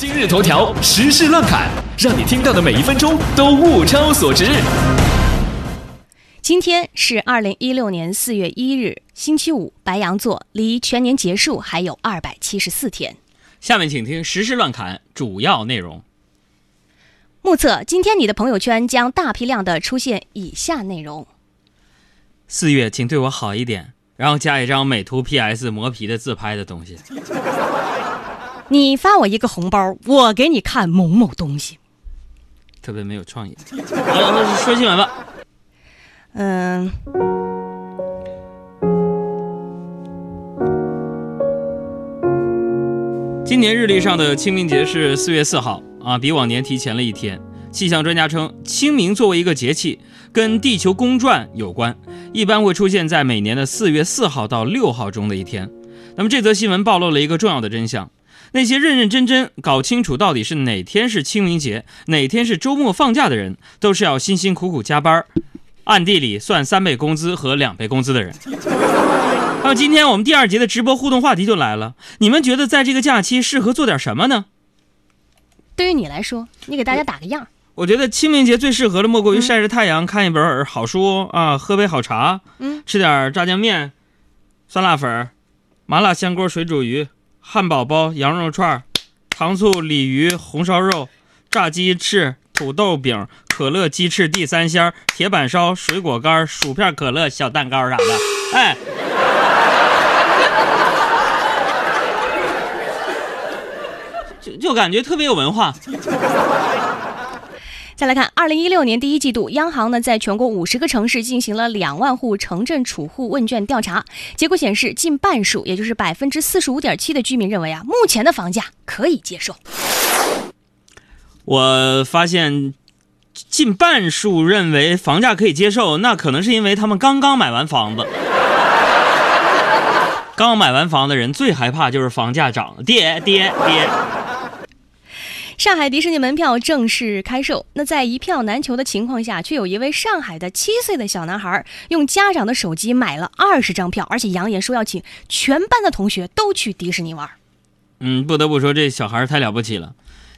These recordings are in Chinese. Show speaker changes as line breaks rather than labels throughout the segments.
今日头条时事乱侃，让你听到的每一分钟都物超所值。
今天是二零一六年四月一日，星期五，白羊座，离全年结束还有二百七十四天。
下面请听时事乱侃主要内容。
目测今天你的朋友圈将大批量的出现以下内容：
四月，请对我好一点，然后加一张美图 PS 磨皮的自拍的东西。
你发我一个红包，我给你看某某东西。
特别没有创意。好，说新闻吧。
嗯。
今年日历上的清明节是四月四号啊，比往年提前了一天。气象专家称，清明作为一个节气，跟地球公转有关，一般会出现在每年的四月四号到六号中的一天。那么这则新闻暴露了一个重要的真相。那些认认真真搞清楚到底是哪天是清明节，哪天是周末放假的人，都是要辛辛苦苦加班，暗地里算三倍工资和两倍工资的人。那么今天我们第二节的直播互动话题就来了，你们觉得在这个假期适合做点什么呢？
对于你来说，你给大家打个样。
我觉得清明节最适合的莫过于晒晒太阳，看一本好书啊，喝杯好茶，
嗯，
吃点炸酱面、酸辣粉、麻辣香锅水煮鱼。汉堡包、羊肉串、糖醋鲤鱼、红烧肉、炸鸡翅、土豆饼、可乐鸡翅、地三鲜、铁板烧、水果干、薯片、可乐、小蛋糕啥的，哎，就就感觉特别有文化。
再来看，二零一六年第一季度，央行呢在全国五十个城市进行了两万户城镇储户问卷调查，结果显示，近半数，也就是百分之四十五点七的居民认为啊，目前的房价可以接受。
我发现，近半数认为房价可以接受，那可能是因为他们刚刚买完房子。刚买完房的人最害怕就是房价涨，跌跌跌。
上海迪士尼门票正式开售，那在一票难求的情况下，却有一位上海的七岁的小男孩用家长的手机买了二十张票，而且扬言说要请全班的同学都去迪士尼玩。
嗯，不得不说这小孩太了不起了，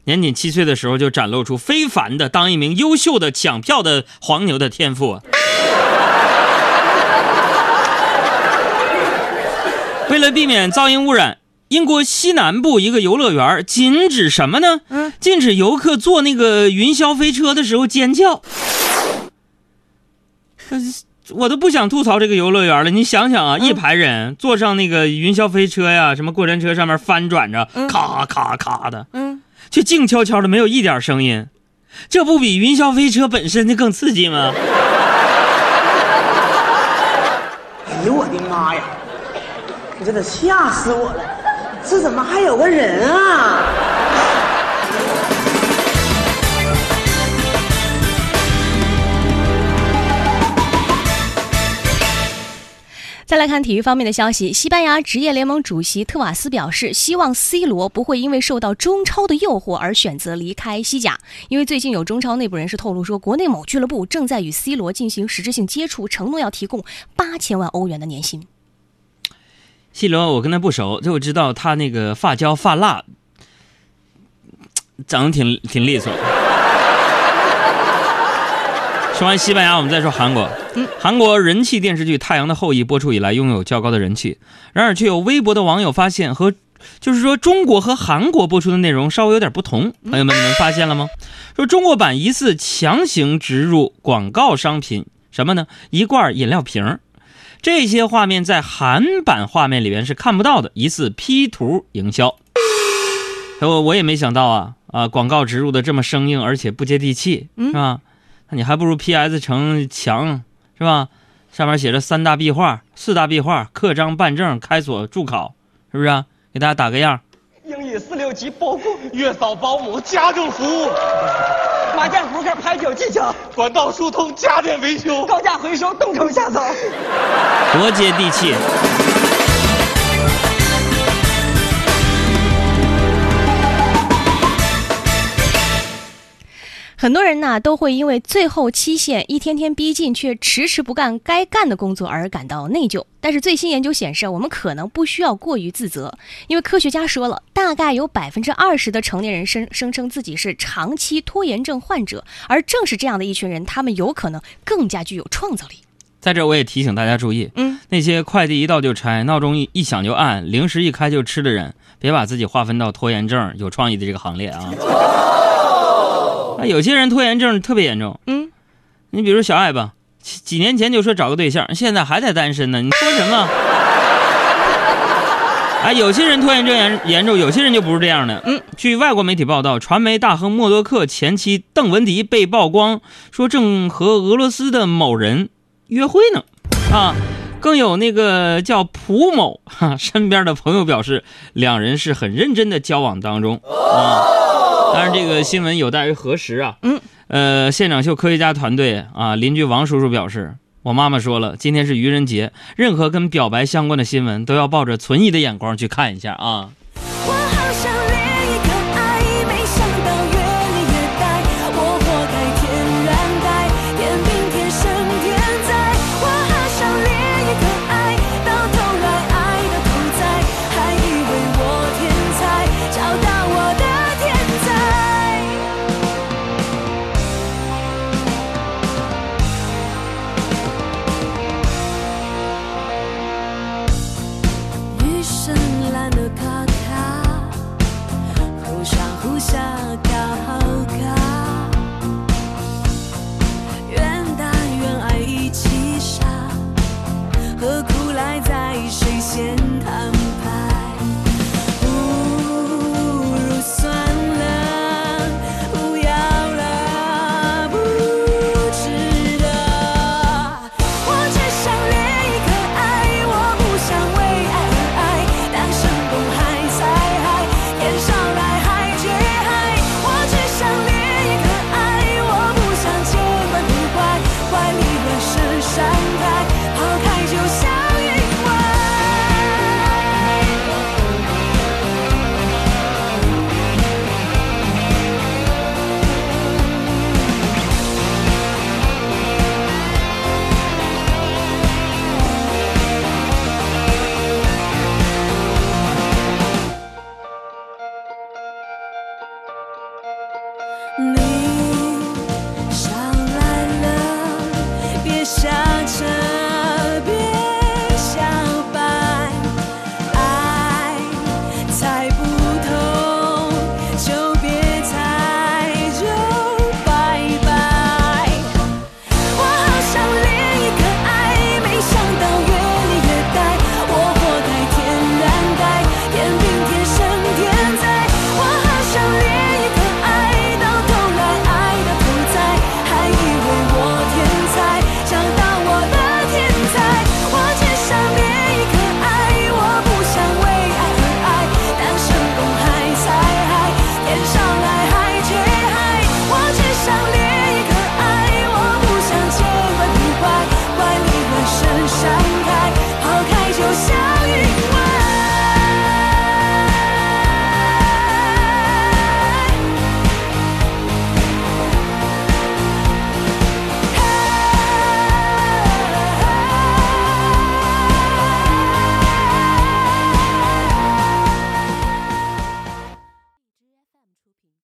年仅七岁的时候就展露出非凡的当一名优秀的抢票的黄牛的天赋。为了避免噪音污染。英国西南部一个游乐园禁止什么呢？
嗯，
禁止游客坐那个云霄飞车的时候尖叫。我都不想吐槽这个游乐园了。你想想啊，一排人坐上那个云霄飞车呀，什么过山车上面翻转着，咔咔咔的，
嗯，
却静悄悄的，没有一点声音，这不比云霄飞车本身的更刺激吗？
哎呦我的妈呀！你真的吓死我了！这怎么还有个人啊？
再来看体育方面的消息，西班牙职业联盟主席特瓦斯表示，希望 C 罗不会因为受到中超的诱惑而选择离开西甲。因为最近有中超内部人士透露说，国内某俱乐部正在与 C 罗进行实质性接触，承诺要提供八千万欧元的年薪。
C 罗，我跟他不熟，就我知道他那个发胶发蜡，长得挺挺利索。说完西班牙，我们再说韩国。
嗯，
韩国人气电视剧《太阳的后裔》播出以来，拥有较高的人气。然而，却有微博的网友发现，和就是说中国和韩国播出的内容稍微有点不同。朋友们，你们发现了吗？说中国版疑似强行植入广告商品，什么呢？一罐饮料瓶。这些画面在韩版画面里边是看不到的，疑似 P 图营销。我我也没想到啊啊，广告植入的这么生硬，而且不接地气，是吧？那你还不如 PS 成墙，是吧？上面写着三大壁画、四大壁画，刻章办证、开锁助考，是不是？给大家打个样。
英语四六级包括月嫂、保姆、家政服务。麻将扑克、牌九技巧、管道疏通、家电维修、高价回收、东城下扫，
多接地气！
很多人呢都会因为最后期限一天天逼近，却迟迟不干该干的工作而感到内疚。但是最新研究显示，我们可能不需要过于自责，因为科学家说了，大概有百分之二十的成年人声声称自己是长期拖延症患者，而正是这样的一群人，他们有可能更加具有创造力。
在这，我也提醒大家注意，
嗯，
那些快递一到就拆、闹钟一一响就按、零食一开就吃的人，别把自己划分到拖延症、有创意的这个行列啊。啊，有些人拖延症特别严重，
嗯，
你比如小爱吧，几几年前就说找个对象，现在还在单身呢，你说什么？哎，有些人拖延症严严重，有些人就不是这样的。
嗯，
据外国媒体报道，传媒大亨默多克前妻邓文迪被曝光说正和俄罗斯的某人约会呢。啊，更有那个叫蒲某哈、身边的朋友表示，两人是很认真的交往当中啊。当然，这个新闻有待于核实啊。
嗯，
呃，现场秀科学家团队啊，邻居王叔叔表示。我妈妈说了，今天是愚人节，任何跟表白相关的新闻都要抱着存疑的眼光去看一下啊。
谁